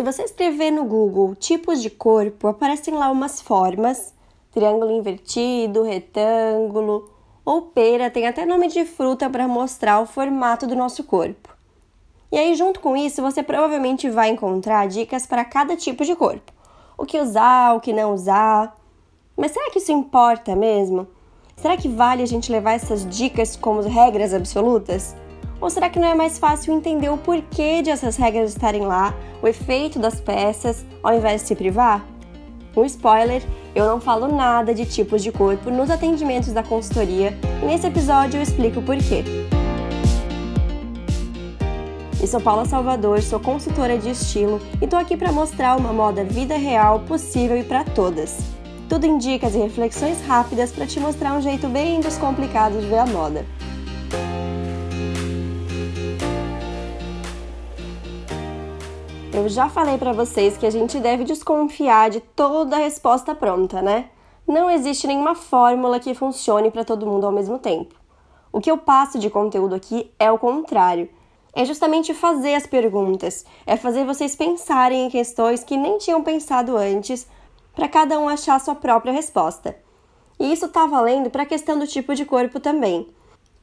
Se você escrever no Google tipos de corpo, aparecem lá umas formas: triângulo invertido, retângulo ou pera, tem até nome de fruta para mostrar o formato do nosso corpo. E aí, junto com isso, você provavelmente vai encontrar dicas para cada tipo de corpo: o que usar, o que não usar. Mas será que isso importa mesmo? Será que vale a gente levar essas dicas como regras absolutas? Ou será que não é mais fácil entender o porquê de essas regras estarem lá, o efeito das peças, ao invés de se privar? Um spoiler: eu não falo nada de tipos de corpo nos atendimentos da consultoria e nesse episódio eu explico o porquê. Eu sou Paula Salvador, sou consultora de estilo e tô aqui para mostrar uma moda vida real, possível e para todas. Tudo em dicas e reflexões rápidas para te mostrar um jeito bem descomplicado de ver a moda. Eu já falei para vocês que a gente deve desconfiar de toda a resposta pronta, né? Não existe nenhuma fórmula que funcione para todo mundo ao mesmo tempo. O que eu passo de conteúdo aqui é o contrário. É justamente fazer as perguntas, é fazer vocês pensarem em questões que nem tinham pensado antes, para cada um achar a sua própria resposta. E isso está valendo para a questão do tipo de corpo também.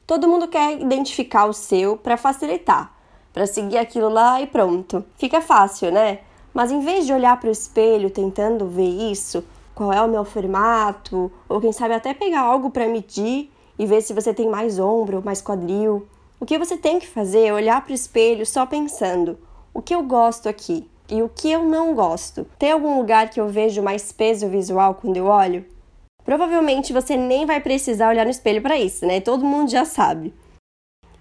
Todo mundo quer identificar o seu para facilitar para seguir aquilo lá e pronto. Fica fácil, né? Mas em vez de olhar para o espelho tentando ver isso, qual é o meu formato, ou quem sabe até pegar algo para medir e ver se você tem mais ombro mais quadril, o que você tem que fazer é olhar para o espelho só pensando: o que eu gosto aqui e o que eu não gosto. Tem algum lugar que eu vejo mais peso visual quando eu olho? Provavelmente você nem vai precisar olhar no espelho para isso, né? Todo mundo já sabe.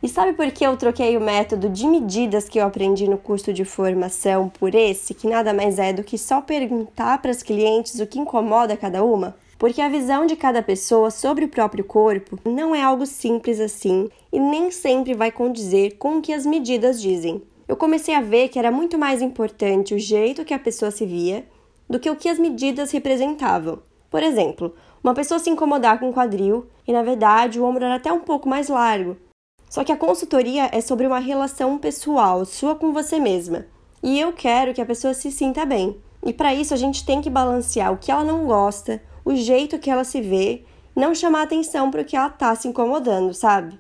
E sabe por que eu troquei o método de medidas que eu aprendi no curso de formação por esse, que nada mais é do que só perguntar para as clientes o que incomoda cada uma? Porque a visão de cada pessoa sobre o próprio corpo não é algo simples assim e nem sempre vai condizer com o que as medidas dizem. Eu comecei a ver que era muito mais importante o jeito que a pessoa se via do que o que as medidas representavam. Por exemplo, uma pessoa se incomodar com o quadril e na verdade o ombro era até um pouco mais largo, só que a consultoria é sobre uma relação pessoal, sua com você mesma. E eu quero que a pessoa se sinta bem. E para isso a gente tem que balancear o que ela não gosta, o jeito que ela se vê, não chamar atenção para o que ela tá se incomodando, sabe?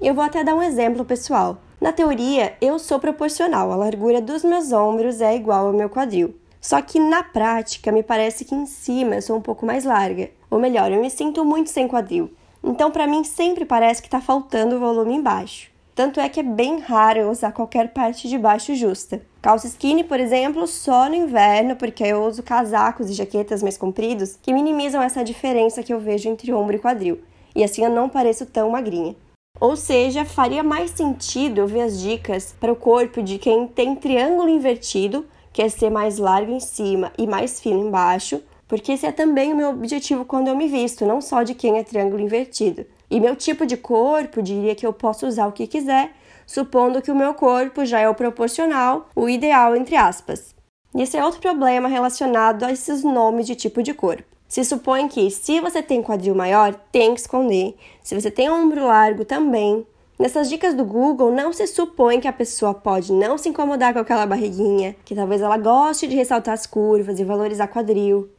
Eu vou até dar um exemplo pessoal. Na teoria, eu sou proporcional, a largura dos meus ombros é igual ao meu quadril. Só que na prática, me parece que em cima eu sou um pouco mais larga. Ou melhor, eu me sinto muito sem quadril. Então, para mim, sempre parece que está faltando volume embaixo. Tanto é que é bem raro eu usar qualquer parte de baixo justa. Calça skinny, por exemplo, só no inverno, porque eu uso casacos e jaquetas mais compridos que minimizam essa diferença que eu vejo entre ombro e quadril. E assim eu não pareço tão magrinha. Ou seja, faria mais sentido eu ver as dicas para o corpo de quem tem triângulo invertido, que é ser mais largo em cima e mais fino embaixo, porque esse é também o meu objetivo quando eu me visto, não só de quem é triângulo invertido. E meu tipo de corpo diria que eu posso usar o que quiser, supondo que o meu corpo já é o proporcional, o ideal entre aspas. E esse é outro problema relacionado a esses nomes de tipo de corpo. Se supõe que se você tem quadril maior, tem que esconder. Se você tem ombro largo, também. Nessas dicas do Google, não se supõe que a pessoa pode não se incomodar com aquela barriguinha, que talvez ela goste de ressaltar as curvas e valorizar quadril.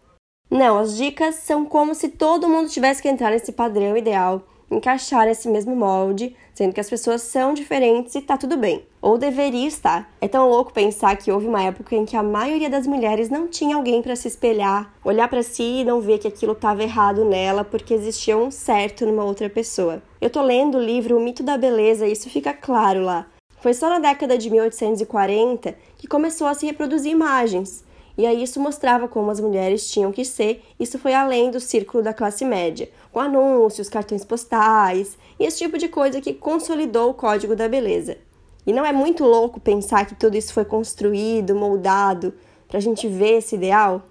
Não, as dicas são como se todo mundo tivesse que entrar nesse padrão ideal, encaixar nesse mesmo molde, sendo que as pessoas são diferentes e tá tudo bem. Ou deveria estar. É tão louco pensar que houve uma época em que a maioria das mulheres não tinha alguém para se espelhar, olhar para si e não ver que aquilo estava errado nela porque existia um certo numa outra pessoa. Eu tô lendo o livro O Mito da Beleza e isso fica claro lá. Foi só na década de 1840 que começou a se reproduzir imagens e aí isso mostrava como as mulheres tinham que ser. Isso foi além do círculo da classe média, com anúncios, cartões postais e esse tipo de coisa que consolidou o código da beleza. E não é muito louco pensar que tudo isso foi construído, moldado para a gente ver esse ideal?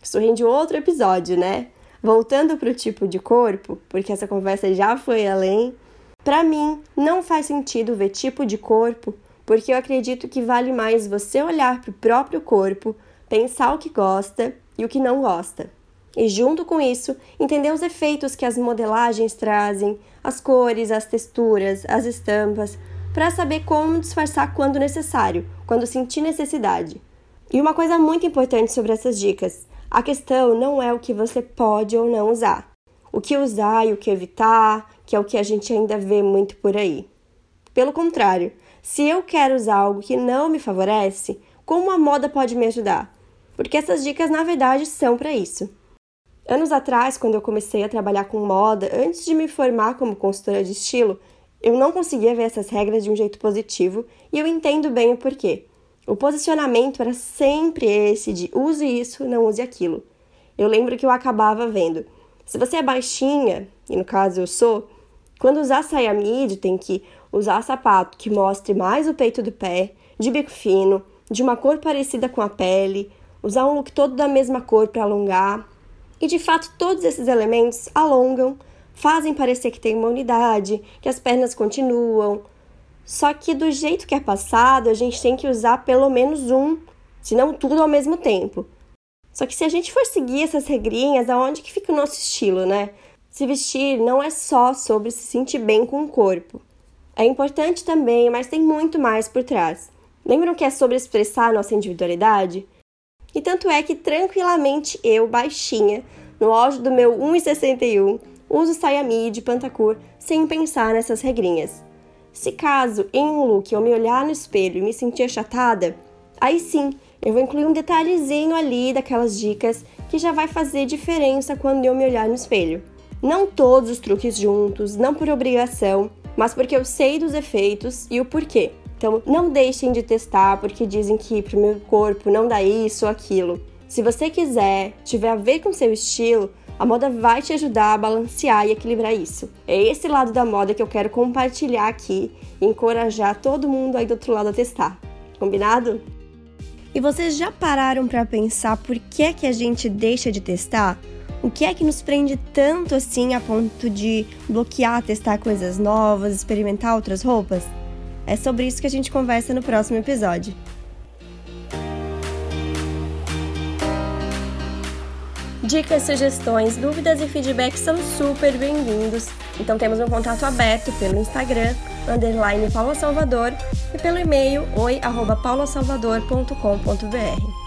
Isso rende outro episódio, né? Voltando para o tipo de corpo, porque essa conversa já foi além, para mim não faz sentido ver tipo de corpo, porque eu acredito que vale mais você olhar para o próprio corpo pensar o que gosta e o que não gosta. E junto com isso, entender os efeitos que as modelagens trazem, as cores, as texturas, as estampas, para saber como disfarçar quando necessário, quando sentir necessidade. E uma coisa muito importante sobre essas dicas: a questão não é o que você pode ou não usar, o que usar e o que evitar, que é o que a gente ainda vê muito por aí. Pelo contrário, se eu quero usar algo que não me favorece, como a moda pode me ajudar? Porque essas dicas na verdade são para isso. Anos atrás, quando eu comecei a trabalhar com moda, antes de me formar como consultora de estilo, eu não conseguia ver essas regras de um jeito positivo e eu entendo bem o porquê. O posicionamento era sempre esse de use isso, não use aquilo. Eu lembro que eu acabava vendo. Se você é baixinha, e no caso eu sou, quando usar saia midi tem que usar sapato que mostre mais o peito do pé, de bico fino, de uma cor parecida com a pele, usar um look todo da mesma cor para alongar. E de fato, todos esses elementos alongam, fazem parecer que tem uma unidade, que as pernas continuam, só que do jeito que é passado, a gente tem que usar pelo menos um, se não tudo ao mesmo tempo. Só que se a gente for seguir essas regrinhas, aonde que fica o nosso estilo, né? Se vestir não é só sobre se sentir bem com o corpo. É importante também, mas tem muito mais por trás. Lembram que é sobre expressar nossa individualidade? E tanto é que tranquilamente eu, baixinha, no auge do meu 1,61, uso saia midi, pantacur, sem pensar nessas regrinhas. Se caso, em um look, eu me olhar no espelho e me sentir achatada, aí sim, eu vou incluir um detalhezinho ali daquelas dicas que já vai fazer diferença quando eu me olhar no espelho. Não todos os truques juntos, não por obrigação, mas porque eu sei dos efeitos e o porquê. Então, não deixem de testar porque dizem que para o meu corpo não dá isso ou aquilo. Se você quiser, tiver a ver com seu estilo, a moda vai te ajudar a balancear e equilibrar isso. É esse lado da moda que eu quero compartilhar aqui e encorajar todo mundo aí do outro lado a testar. Combinado? E vocês já pararam para pensar por que é que a gente deixa de testar? O que é que nos prende tanto assim a ponto de bloquear testar coisas novas, experimentar outras roupas? É sobre isso que a gente conversa no próximo episódio. Dicas, sugestões, dúvidas e feedbacks são super bem-vindos. Então temos um contato aberto pelo Instagram, underline Paula Salvador, e pelo e-mail oi.paulasalvador.com.br.